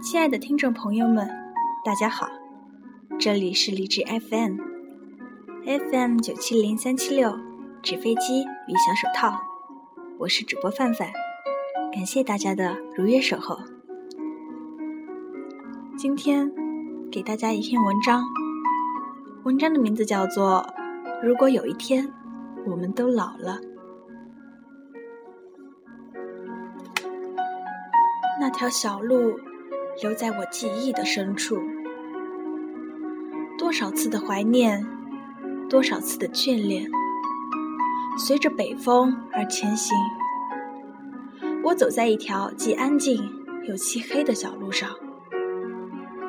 亲爱的听众朋友们，大家好，这里是励志 FM，FM 九七零三七六，纸飞机与小手套，我是主播范范，感谢大家的如约守候。今天给大家一篇文章，文章的名字叫做《如果有一天我们都老了》。那条小路。留在我记忆的深处，多少次的怀念，多少次的眷恋，随着北风而前行。我走在一条既安静又漆黑的小路上，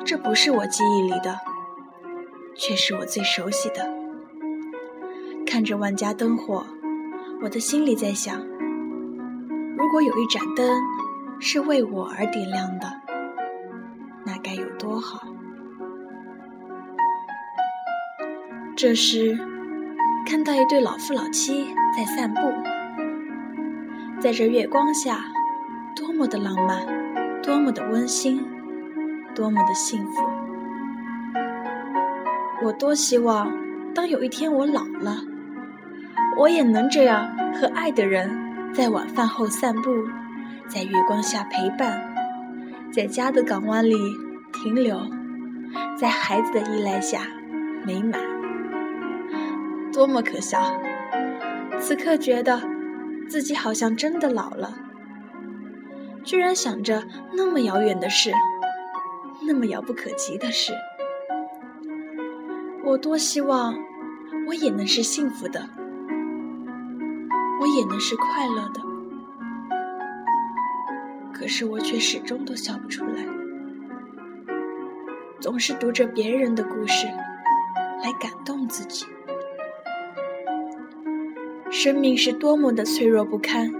这不是我记忆里的，却是我最熟悉的。看着万家灯火，我的心里在想：如果有一盏灯是为我而点亮的。那该有多好！这时，看到一对老夫老妻在散步，在这月光下，多么的浪漫，多么的温馨，多么的幸福！我多希望，当有一天我老了，我也能这样和爱的人在晚饭后散步，在月光下陪伴。在家的港湾里停留，在孩子的依赖下美满，多么可笑！此刻觉得自己好像真的老了，居然想着那么遥远的事，那么遥不可及的事。我多希望我也能是幸福的，我也能是快乐的。可是我却始终都笑不出来，总是读着别人的故事来感动自己。生命是多么的脆弱不堪，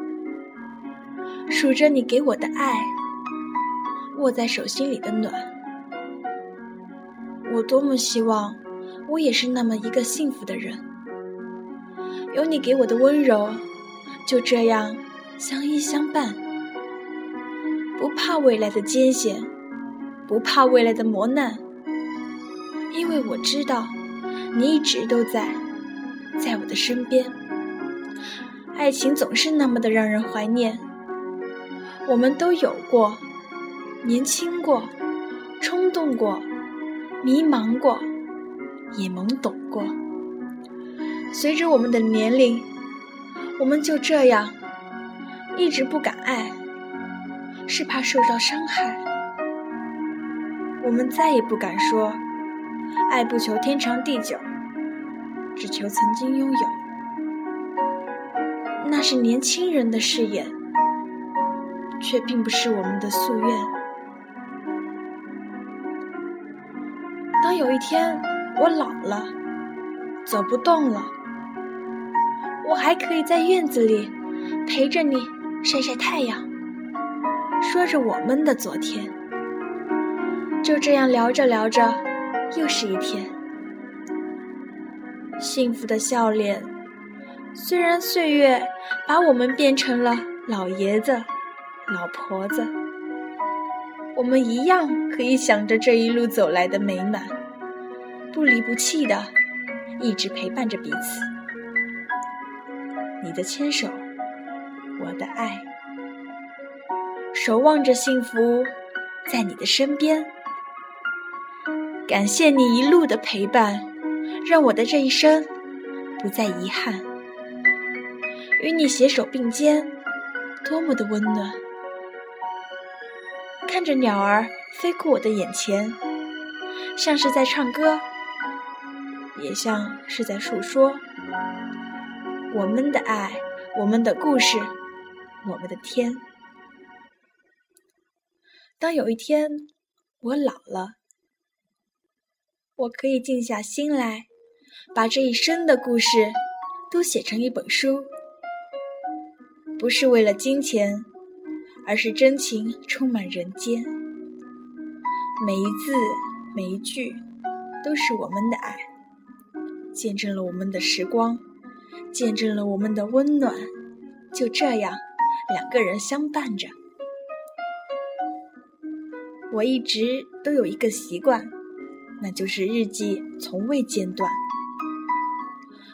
数着你给我的爱，握在手心里的暖，我多么希望我也是那么一个幸福的人，有你给我的温柔，就这样相依相伴。怕未来的艰险，不怕未来的磨难，因为我知道你一直都在，在我的身边。爱情总是那么的让人怀念，我们都有过，年轻过，冲动过，迷茫过，也懵懂过。随着我们的年龄，我们就这样一直不敢爱。是怕受到伤害，我们再也不敢说“爱不求天长地久，只求曾经拥有”。那是年轻人的誓言，却并不是我们的夙愿。当有一天我老了，走不动了，我还可以在院子里陪着你晒晒太阳。说着我们的昨天，就这样聊着聊着，又是一天。幸福的笑脸，虽然岁月把我们变成了老爷子、老婆子，我们一样可以想着这一路走来的美满，不离不弃的，一直陪伴着彼此。你的牵手，我的爱。守望着幸福，在你的身边。感谢你一路的陪伴，让我的这一生不再遗憾。与你携手并肩，多么的温暖。看着鸟儿飞过我的眼前，像是在唱歌，也像是在诉说我们的爱，我们的故事，我们的天。当有一天我老了，我可以静下心来，把这一生的故事都写成一本书，不是为了金钱，而是真情充满人间。每一字每一句都是我们的爱，见证了我们的时光，见证了我们的温暖。就这样，两个人相伴着。我一直都有一个习惯，那就是日记从未间断。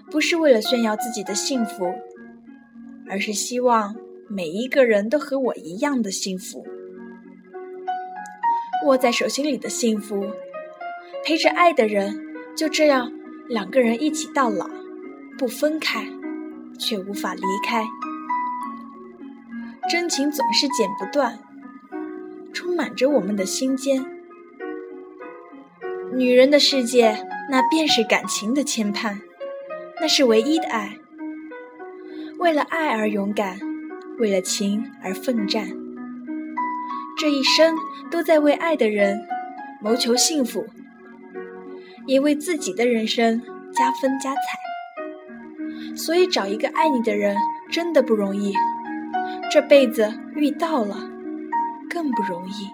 不是为了炫耀自己的幸福，而是希望每一个人都和我一样的幸福。握在手心里的幸福，陪着爱的人，就这样两个人一起到老，不分开，却无法离开。真情总是剪不断。充满着我们的心间，女人的世界，那便是感情的牵绊，那是唯一的爱。为了爱而勇敢，为了情而奋战，这一生都在为爱的人谋求幸福，也为自己的人生加分加彩。所以，找一个爱你的人真的不容易，这辈子遇到了。更不容易。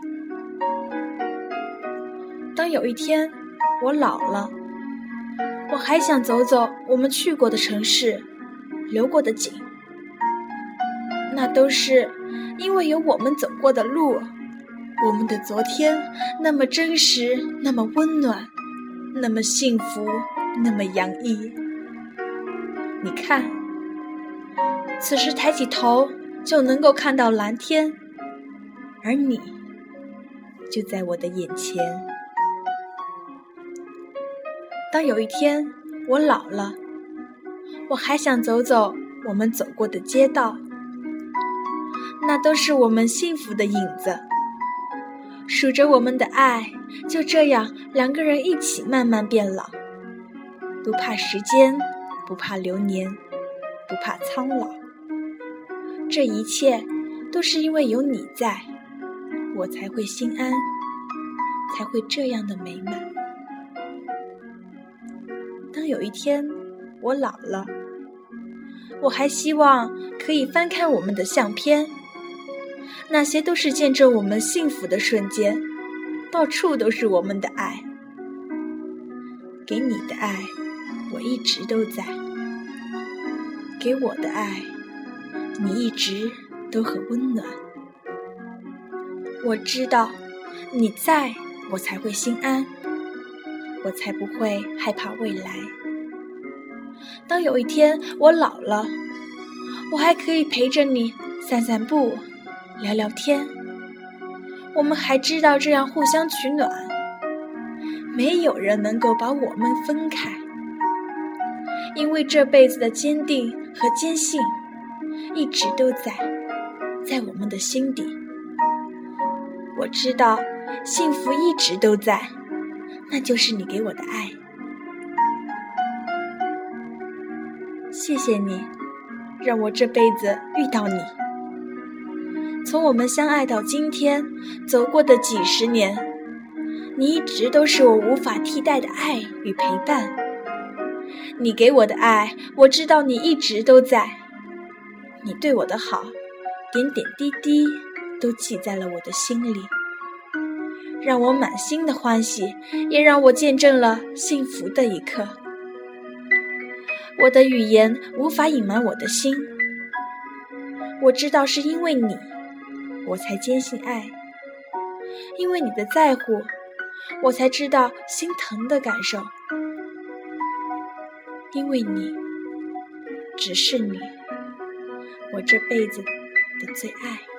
当有一天我老了，我还想走走我们去过的城市，流过的景，那都是因为有我们走过的路，我们的昨天那么真实，那么温暖，那么幸福，那么洋溢。你看，此时抬起头就能够看到蓝天。而你就在我的眼前。当有一天我老了，我还想走走我们走过的街道，那都是我们幸福的影子，数着我们的爱，就这样两个人一起慢慢变老，不怕时间，不怕流年，不怕苍老，这一切都是因为有你在。我才会心安，才会这样的美满。当有一天我老了，我还希望可以翻看我们的相片，那些都是见证我们幸福的瞬间，到处都是我们的爱。给你的爱，我一直都在；给我的爱，你一直都很温暖。我知道你在我才会心安，我才不会害怕未来。当有一天我老了，我还可以陪着你散散步、聊聊天。我们还知道这样互相取暖，没有人能够把我们分开，因为这辈子的坚定和坚信一直都在，在我们的心底。我知道幸福一直都在，那就是你给我的爱。谢谢你，让我这辈子遇到你。从我们相爱到今天，走过的几十年，你一直都是我无法替代的爱与陪伴。你给我的爱，我知道你一直都在。你对我的好，点点滴滴。都记在了我的心里，让我满心的欢喜，也让我见证了幸福的一刻。我的语言无法隐瞒我的心，我知道是因为你，我才坚信爱；因为你的在乎，我才知道心疼的感受；因为你，只是你，我这辈子的最爱。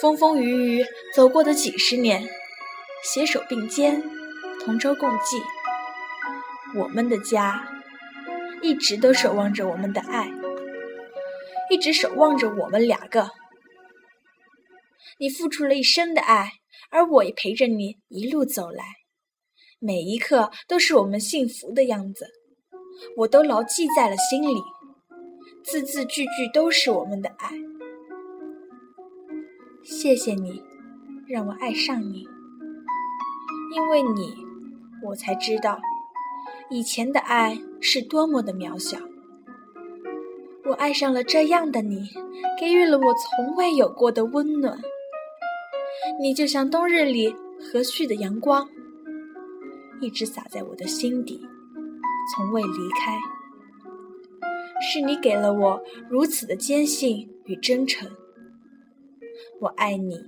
风风雨雨走过的几十年，携手并肩，同舟共济。我们的家一直都守望着我们的爱，一直守望着我们两个。你付出了一生的爱，而我也陪着你一路走来，每一刻都是我们幸福的样子，我都牢记在了心里，字字句句都是我们的爱。谢谢你，让我爱上你。因为你，我才知道以前的爱是多么的渺小。我爱上了这样的你，给予了我从未有过的温暖。你就像冬日里和煦的阳光，一直洒在我的心底，从未离开。是你给了我如此的坚信与真诚。我爱你，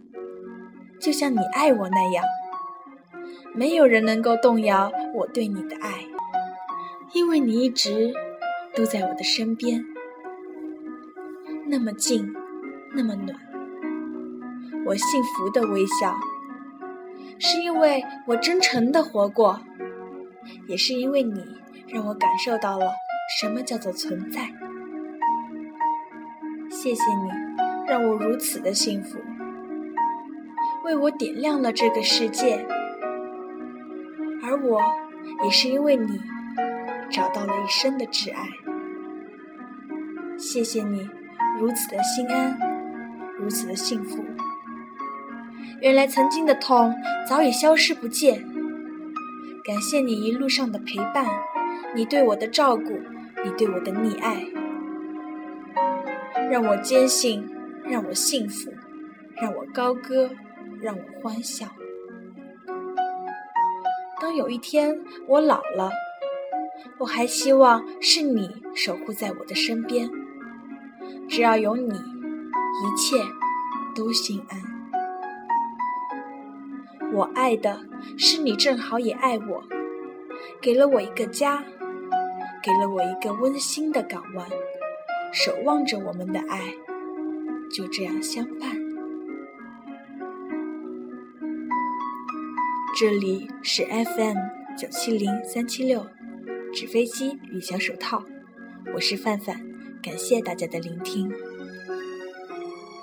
就像你爱我那样。没有人能够动摇我对你的爱，因为你一直都在我的身边，那么近，那么暖。我幸福的微笑，是因为我真诚的活过，也是因为你让我感受到了什么叫做存在。谢谢你，让我如此的幸福，为我点亮了这个世界。而我，也是因为你，找到了一生的挚爱。谢谢你，如此的心安，如此的幸福。原来曾经的痛早已消失不见。感谢你一路上的陪伴，你对我的照顾，你对我的溺爱，让我坚信，让我幸福，让我高歌，让我欢笑。当有一天我老了，我还希望是你守护在我的身边。只要有你，一切都心安。我爱的是你，正好也爱我，给了我一个家，给了我一个温馨的港湾，守望着我们的爱，就这样相伴。这里是 FM 九七零三七六，纸飞机与小手套，我是范范，感谢大家的聆听。